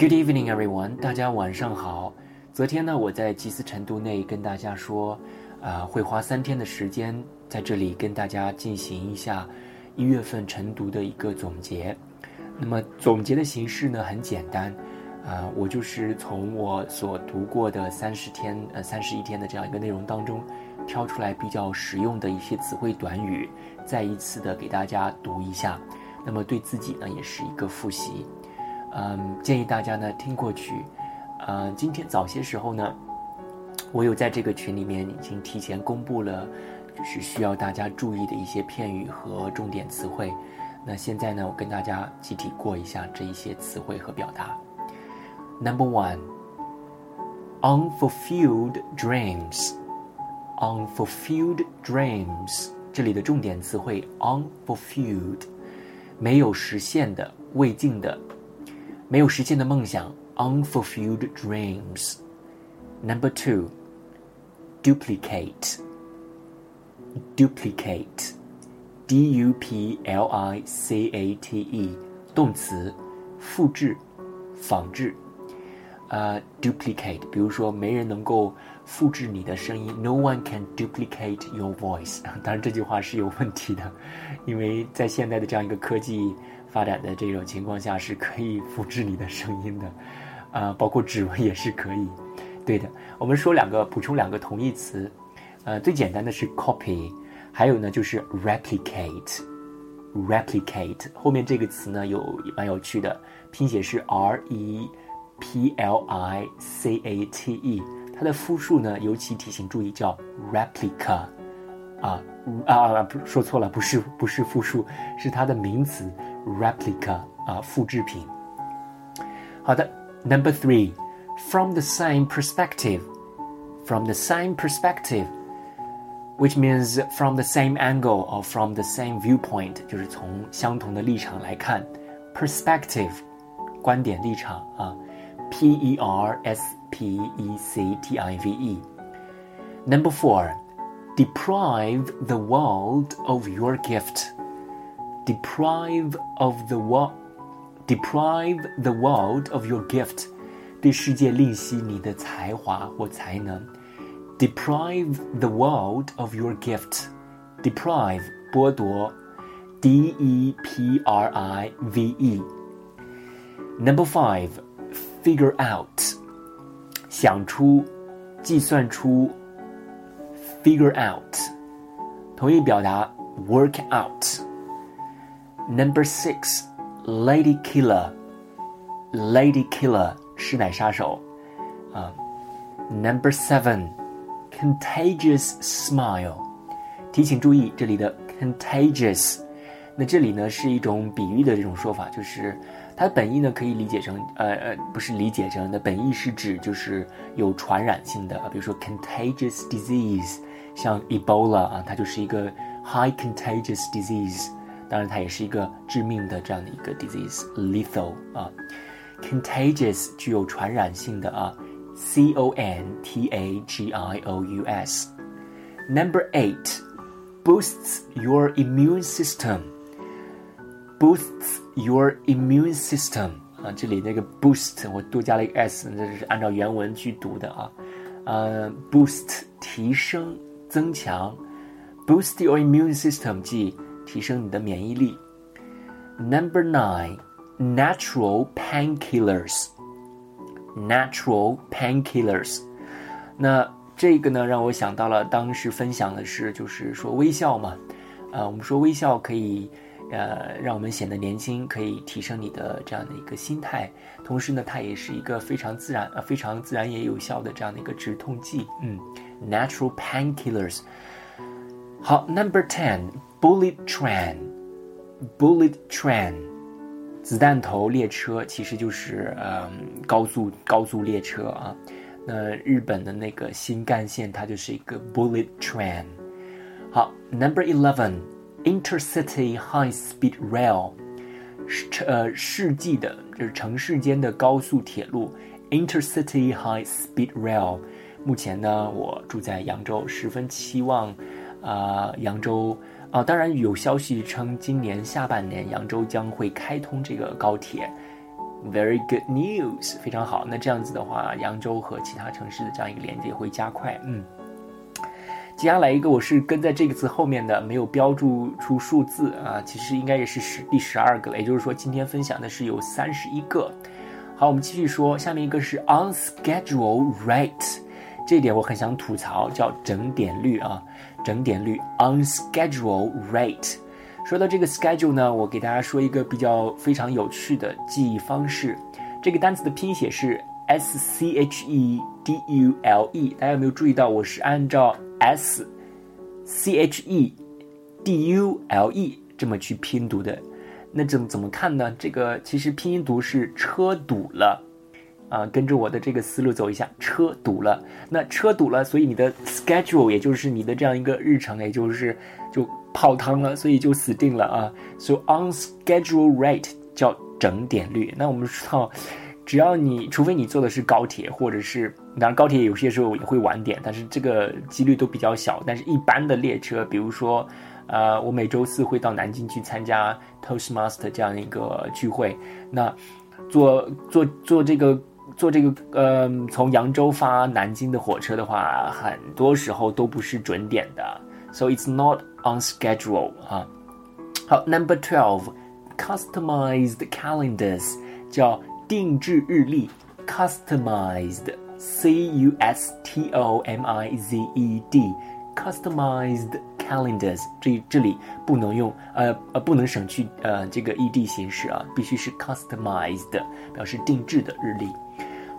Good evening, everyone. 大家晚上好。昨天呢，我在吉斯成都内跟大家说，啊，会花三天的时间在这里跟大家进行一下一月份晨读的一个总结。那么总结的形式呢很简单，啊，我就是从我所读过的三十天呃三十一天的这样一个内容当中，挑出来比较实用的一些词汇短语，再一次的给大家读一下。那么对自己呢也是一个复习。嗯，建议大家呢听过去。呃，今天早些时候呢，我有在这个群里面已经提前公布了，就是需要大家注意的一些片语和重点词汇。那现在呢，我跟大家集体过一下这一些词汇和表达。Number one, unfulfilled dreams. Unfulfilled dreams，这里的重点词汇 unfulfilled，没有实现的、未尽的、没有实现的梦想。unfulfilled dreams. Number two, duplicate. Duplicate. D U P L I C A T E，动词，复制、仿制。呃、uh,，duplicate，比如说没人能够复制你的声音，No one can duplicate your voice。当然这句话是有问题的，因为在现在的这样一个科技 发展的这种情况下，是可以复制你的声音的。啊，包括指纹也是可以，对的。我们说两个，补充两个同义词，呃，最简单的是 copy，还有呢就是 replicate。replicate 后面这个词呢有蛮有趣的，拼写是 r e p l i c a t e，它的复数呢尤其提醒注意叫 replica，啊啊不说错了，不是不是复数，是它的名词 replica 啊复制品。好的。Number three, from the same perspective. From the same perspective, which means from the same angle or from the same viewpoint，就是从相同的立场来看。Perspective，观点立场啊，P E R S P E C T I V E。Number four, deprive the world of your gift. Deprive of the world Deprive the world of your gift，对世界吝惜你的才华或才能。Deprive the world of your gift。Deprive 剥夺，D E P R I V E。Number five, figure out，想出，计算出。Figure out，同义表达 work out。 Number six。Lady Killer，Lady Killer 师奶杀手啊。Number seven，Contagious Smile，提醒注意这里的 Contagious，那这里呢是一种比喻的这种说法，就是它的本意呢可以理解成呃呃不是理解成的本意是指就是有传染性的，比如说 Contagious Disease，像 Ebola 啊，它就是一个 High Contagious Disease。 当然，它也是一个致命的这样的一个 disease，lethal 啊，contagious 具有传染性的啊，c o n t a g i o u s。Number eight boosts your immune system. Boosts your immune system 啊，这里那个 boost 我多加了一个 s，这是按照原文去读的啊。呃，boost 提升、增强，boost your immune system 即 提升你的免疫力。Number nine, natural painkillers. Natural painkillers. 那这个呢，让我想到了当时分享的是，就是说微笑嘛。呃，我们说微笑可以，呃，让我们显得年轻，可以提升你的这样的一个心态。同时呢，它也是一个非常自然、呃，非常自然也有效的这样的一个止痛剂。嗯，natural painkillers。好，Number ten。Bullet train，bullet train，子弹头列车其实就是嗯高速高速列车啊。那日本的那个新干线它就是一个 bullet train。好，Number eleven，intercity high-speed rail，是呃世纪的就是城市间的高速铁路 intercity high-speed rail。目前呢，我住在扬州，十分期望啊扬州。啊，当然有消息称，今年下半年扬州将会开通这个高铁 Very good news，非常好。那这样子的话，扬州和其他城市的这样一个连接会加快。嗯，接下来一个我是跟在这个词后面的，没有标注出数字啊，其实应该也是十第十二个了。也就是说，今天分享的是有三十一个。好，我们继续说，下面一个是 on schedule rate，这一点我很想吐槽，叫整点率啊，整点率 on schedule rate。说到这个 schedule 呢，我给大家说一个比较非常有趣的记忆方式。这个单词的拼写是 s c h e d u l e，大家有没有注意到？我是按照 s c h e d u l e 这么去拼读的。那怎么怎么看呢？这个其实拼音读是车堵了啊，跟着我的这个思路走一下，车堵了。那车堵了，所以你的 schedule 也就是你的这样一个日程，也就是就。泡汤了，所以就死定了啊！So on schedule rate 叫整点率。那我们知道，只要你除非你坐的是高铁，或者是当然高铁有些时候也会晚点，但是这个几率都比较小。但是一般的列车，比如说，呃，我每周四会到南京去参加 Toastmaster 这样一个聚会，那坐坐坐这个坐这个呃从扬州发南京的火车的话，很多时候都不是准点的。So it's not on schedule 哈。好，Number twelve，customized calendars 叫定制日历，customized，c u s t o m i z e d，customized calendars 这这里不能用呃呃不能省去呃这个 ed 形式啊，必须是 customized 表示定制的日历。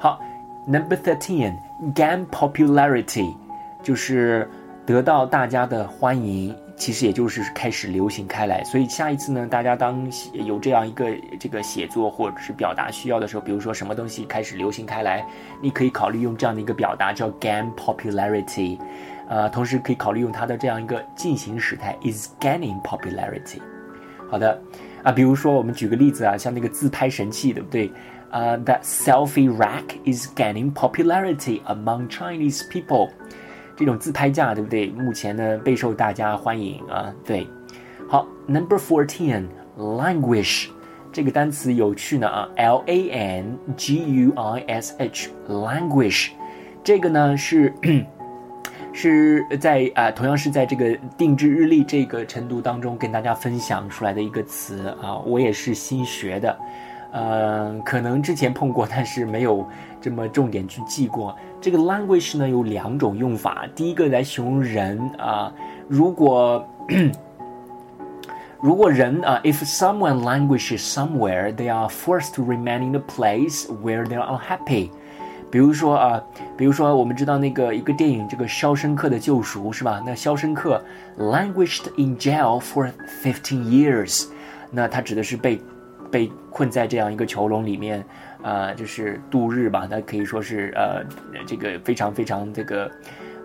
好，Number thirteen，gain popularity 就是。得到大家的欢迎，其实也就是开始流行开来。所以下一次呢，大家当有这样一个这个写作或者是表达需要的时候，比如说什么东西开始流行开来，你可以考虑用这样的一个表达叫 gain popularity，呃，同时可以考虑用它的这样一个进行时态 is gaining popularity。好的，啊，比如说我们举个例子啊，像那个自拍神器，对不对？啊，that selfie rack is gaining popularity among Chinese people。这种自拍架，对不对？目前呢备受大家欢迎啊。对，好，Number fourteen，languish，这个单词有趣呢啊，L A N G U I S H，languish，这个呢是是在啊，同样是在这个定制日历这个程度当中跟大家分享出来的一个词啊，我也是新学的。 嗯，可能之前碰过，但是没有这么重点去记过。这个 language 呢有两种用法，第一个来形容人啊，如果如果人啊，if someone languishes somewhere, they are forced to remain in the place where they are unhappy。比如说啊，比如说我们知道那个一个电影，这个《肖申克的救赎》是吧？那肖申克 languished in jail for fifteen years，那他指的是被。被困在这样一个囚笼里面，啊，就是度日吧。那可以说是呃，这个非常非常这个，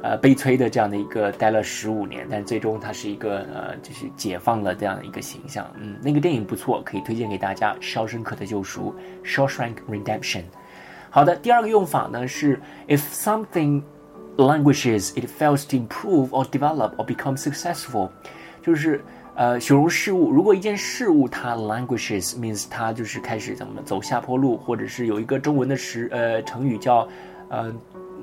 呃，悲催的这样的一个待了十五年，但最终他是一个呃，就是解放了这样的一个形象。嗯，那个电影不错，可以推荐给大家，《肖申克的救赎》（Shawshank Redemption）。好的，第二个用法呢是，if something languishes, it fails to improve or develop or become successful，就是。呃，形容事物，如果一件事物它 languishes means 它就是开始怎么走下坡路，或者是有一个中文的时呃成语叫，呃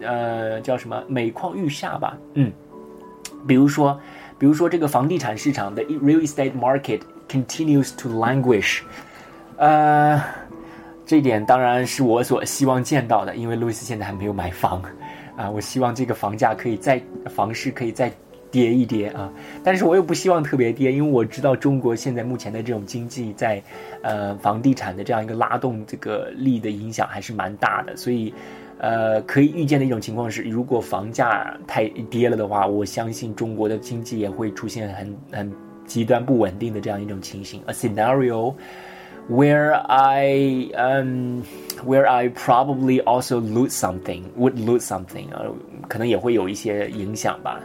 呃叫什么每况愈下吧，嗯，比如说，比如说这个房地产市场的 real estate market continues to languish，呃，这点当然是我所希望见到的，因为路易斯现在还没有买房，啊，我希望这个房价可以再房市可以再。跌一跌啊，但是我又不希望特别跌，因为我知道中国现在目前的这种经济在，呃，房地产的这样一个拉动这个力的影响还是蛮大的，所以，呃，可以预见的一种情况是，如果房价太跌了的话，我相信中国的经济也会出现很很极端不稳定的这样一种情形。A scenario where I um where I probably also lose something would lose something 呃，可能也会有一些影响吧。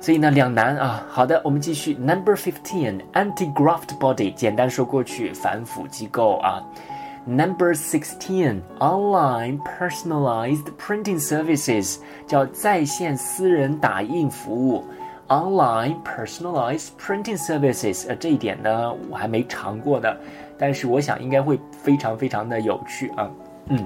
所以呢，两难啊。好的，我们继续。Number fifteen，anti-graft body，简单说过去，反腐机构啊。Number sixteen，online personalized printing services，叫在线私人打印服务。 online personalized printing services，呃，这一点呢我还没尝过的，但是我想应该会非常非常的有趣啊。嗯，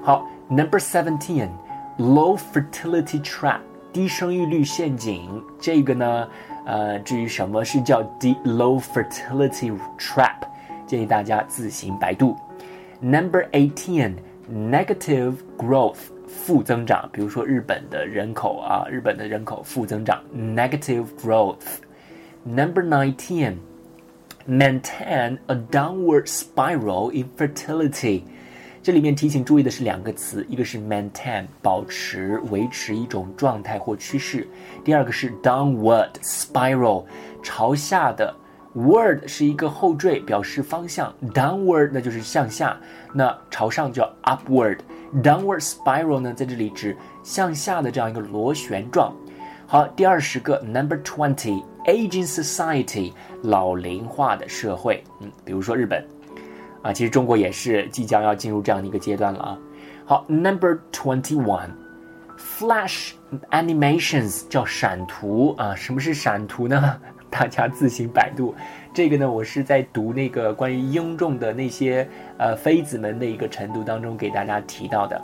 好，Number seventeen，low fertility trap， 低生育率陷阱。这个呢，呃，至于什么是叫低 low fertility trap，建议大家自行百度。Number eighteen，negative growth。负增长，比如说日本的人口啊，日本的人口负增长，negative growth。Number nineteen, maintain a downward spiral in fertility。 这里面提醒注意的是两个词，一个是 maintain，保持、维持一种状态或趋势；第二个是 downward spiral，朝下的。word 是一个后缀，表示方向；downward 那就是向下，那朝上叫 upward。Downward spiral 呢，在这里指向下的这样一个螺旋状。好，第二十个，Number twenty，aging society，老龄化的社会。嗯，比如说日本，啊，其实中国也是即将要进入这样的一个阶段了啊。好，Number twenty one，flash animations 叫闪图啊。什么是闪图呢？大家自行百度。这个呢，我是在读那个关于英众的那些呃妃子们的一个晨读当中给大家提到的。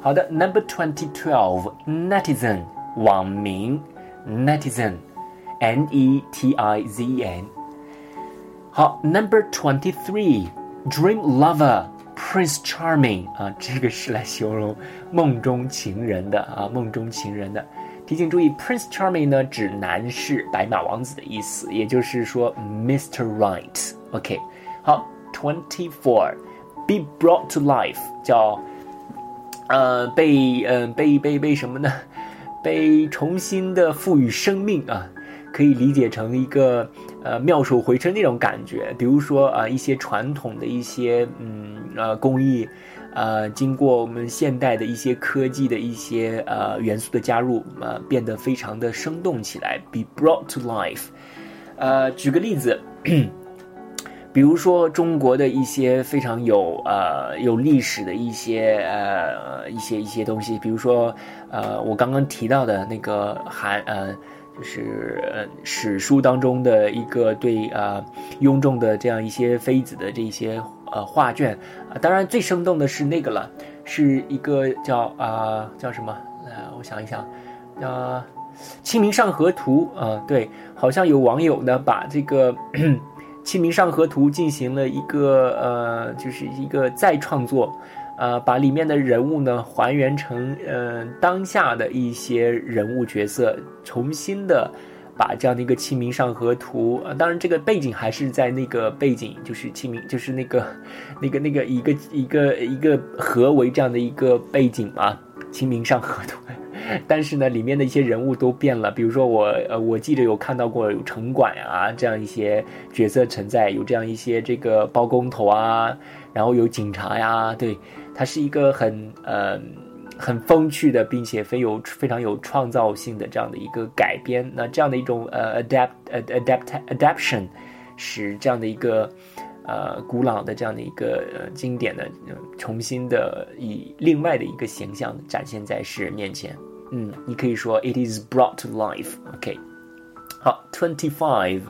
好的，Number twenty twelve，netizen 网民，netizen，n e t i z e n。好，Number twenty Three Dream lover，prince charming 啊，这个是来形容梦中情人的啊，梦中情人的。提醒注意，Prince Charming 呢指男士、白马王子的意思，也就是说 Mr. Right。OK，好，Twenty Four，be brought to life 叫呃被呃被被被什么呢？被重新的赋予生命啊，可以理解成一个呃妙手回春那种感觉。比如说啊一些传统的一些嗯呃工艺。呃，经过我们现代的一些科技的一些呃元素的加入，呃，变得非常的生动起来。Be brought to life。呃，举个例子，比如说中国的一些非常有呃有历史的一些呃一些一些东西，比如说呃我刚刚提到的那个韩呃是史书当中的一个对呃雍正的这样一些妃子的这些。呃，画卷啊，当然最生动的是那个了，是一个叫啊叫什么？呃，我想一想，啊，《清明上河图》啊，对，好像有网友呢把这个《清明上河图》进行了一个呃，就是一个再创作，呃，把里面的人物呢还原成呃当下的一些人物角色，重新的。把这样的一个《清明上河图》啊，当然这个背景还是在那个背景，就是清明，就是那个，那个那个一个一个一个河为这样的一个背景嘛，《清明上河图》。但是呢，里面的一些人物都变了，比如说我呃，我记得有看到过有城管啊这样一些角色存在，有这样一些这个包工头啊，然后有警察呀，对，它是一个很呃。很风趣的，并且非有非常有创造性的这样的一个改编，那这样的一种呃 adapt adapt adaptation，使这样的一个呃古老的这样的一个呃经典的重新的以另外的一个形象展现在世人面前。嗯，你可以说 it is brought to life。OK，好，twenty five。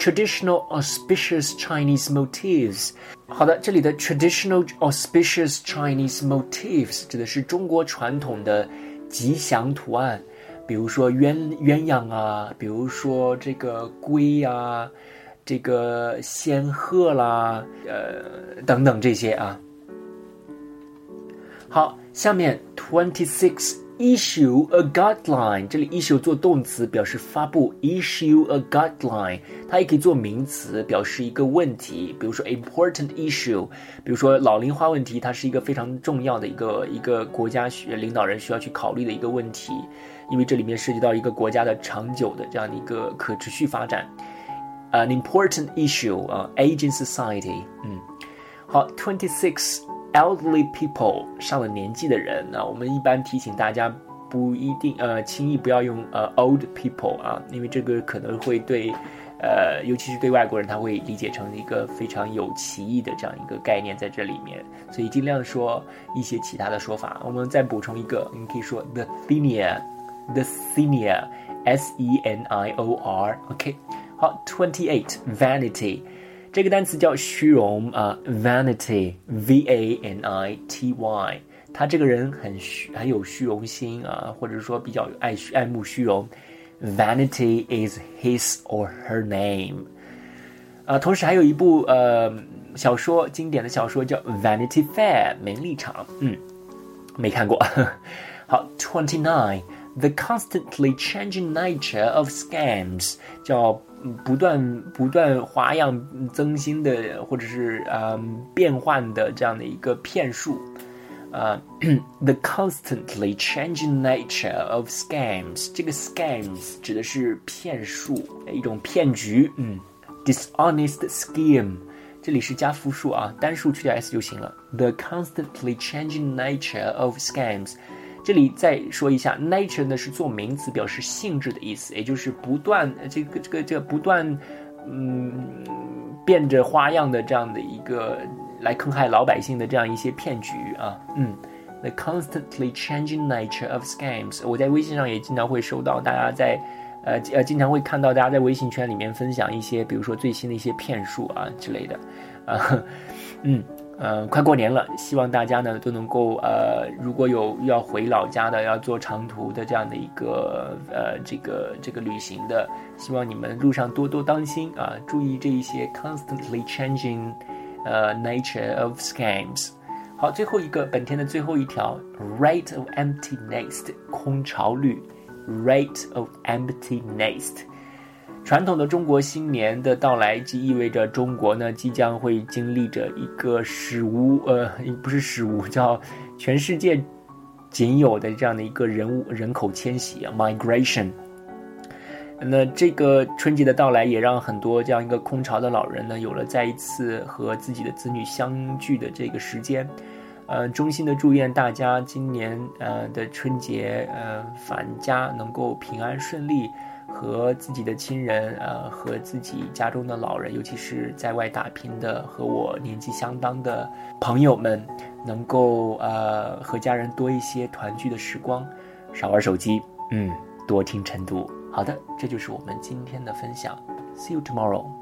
Traditional auspicious Chinese motifs。好的，这里的 traditional auspicious Chinese motifs 指的是中国传统的吉祥图案，比如说鸳鸳鸯啊，比如说这个龟呀，这个仙鹤啦，呃，等等这些啊。好，下面 twenty six。Issue a guideline，这里 issue 做动词表示发布，issue a guideline，它也可以做名词表示一个问题，比如说 important issue，比如说老龄化问题，它是一个非常重要的一个一个国家需领导人需要去考虑的一个问题，因为这里面涉及到一个国家的长久的这样的一个可持续发展。An important issue 啊，aging society，嗯，好，twenty six。Elderly people 上了年纪的人，那我们一般提醒大家不一定呃轻易不要用呃 old people 啊，因为这个可能会对呃尤其是对外国人他会理解成一个非常有歧义的这样一个概念在这里面，所以尽量说一些其他的说法。我们再补充一个，你可以说 the senior，the senior S E N I O R。OK，好，twenty eight vanity，这个单词叫虚荣啊，vanity，V A N I T Y。他这个人很虚，很有虚荣心啊，或者说比较爱爱慕虚荣。Vanity is his or her name。啊，同时还有一部呃小说，经典的小说叫《Vanity Fair》名利场，嗯，没看过。好，Twenty Nine，The constantly changing nature of scams，叫不断不断花样增新的或者是嗯变换的这样的一个骗术。呃，the constantly changing nature of scams，这个 scams 指的是骗术，一种骗局。嗯，dishonest scheme，这里是加复数啊，单数去掉 s 就行了。The constantly changing nature of scams， 这里再说一下，nature 呢是做名词，表示性质的意思，也就是不断这个这个这个不断嗯变着花样的这样的一个。来坑害老百姓的这样一些骗局啊，嗯，the constantly changing nature of scams。我在微信上也经常会收到大家在，呃呃，经常会看到大家在微信圈里面分享一些，比如说最新的一些骗术啊之类的，啊，嗯嗯，快过年了，希望大家呢都能够呃，如果有要回老家的，要做长途的这样的一个呃这个这个旅行的，希望你们路上多多当心啊，注意这一些 constantly changing。呃，nature of scams。好，最后一个本天的最后一条，rate of empty nest 空巢率，rate of empty nest。传统的中国新年的到来，即意味着中国呢即将会经历着一个史无呃不是史无叫全世界仅有的这样的一个人物人口迁徙啊，migration。那这个春节的到来，也让很多这样一个空巢的老人呢，有了再一次和自己的子女相聚的这个时间。呃，衷心的祝愿大家今年呃的春节呃返家能够平安顺利，和自己的亲人呃和自己家中的老人，尤其是在外打拼的和我年纪相当的朋友们，能够呃和家人多一些团聚的时光，少玩手机，嗯，多听晨读。好的，这就是我们今天的分享。See you tomorrow.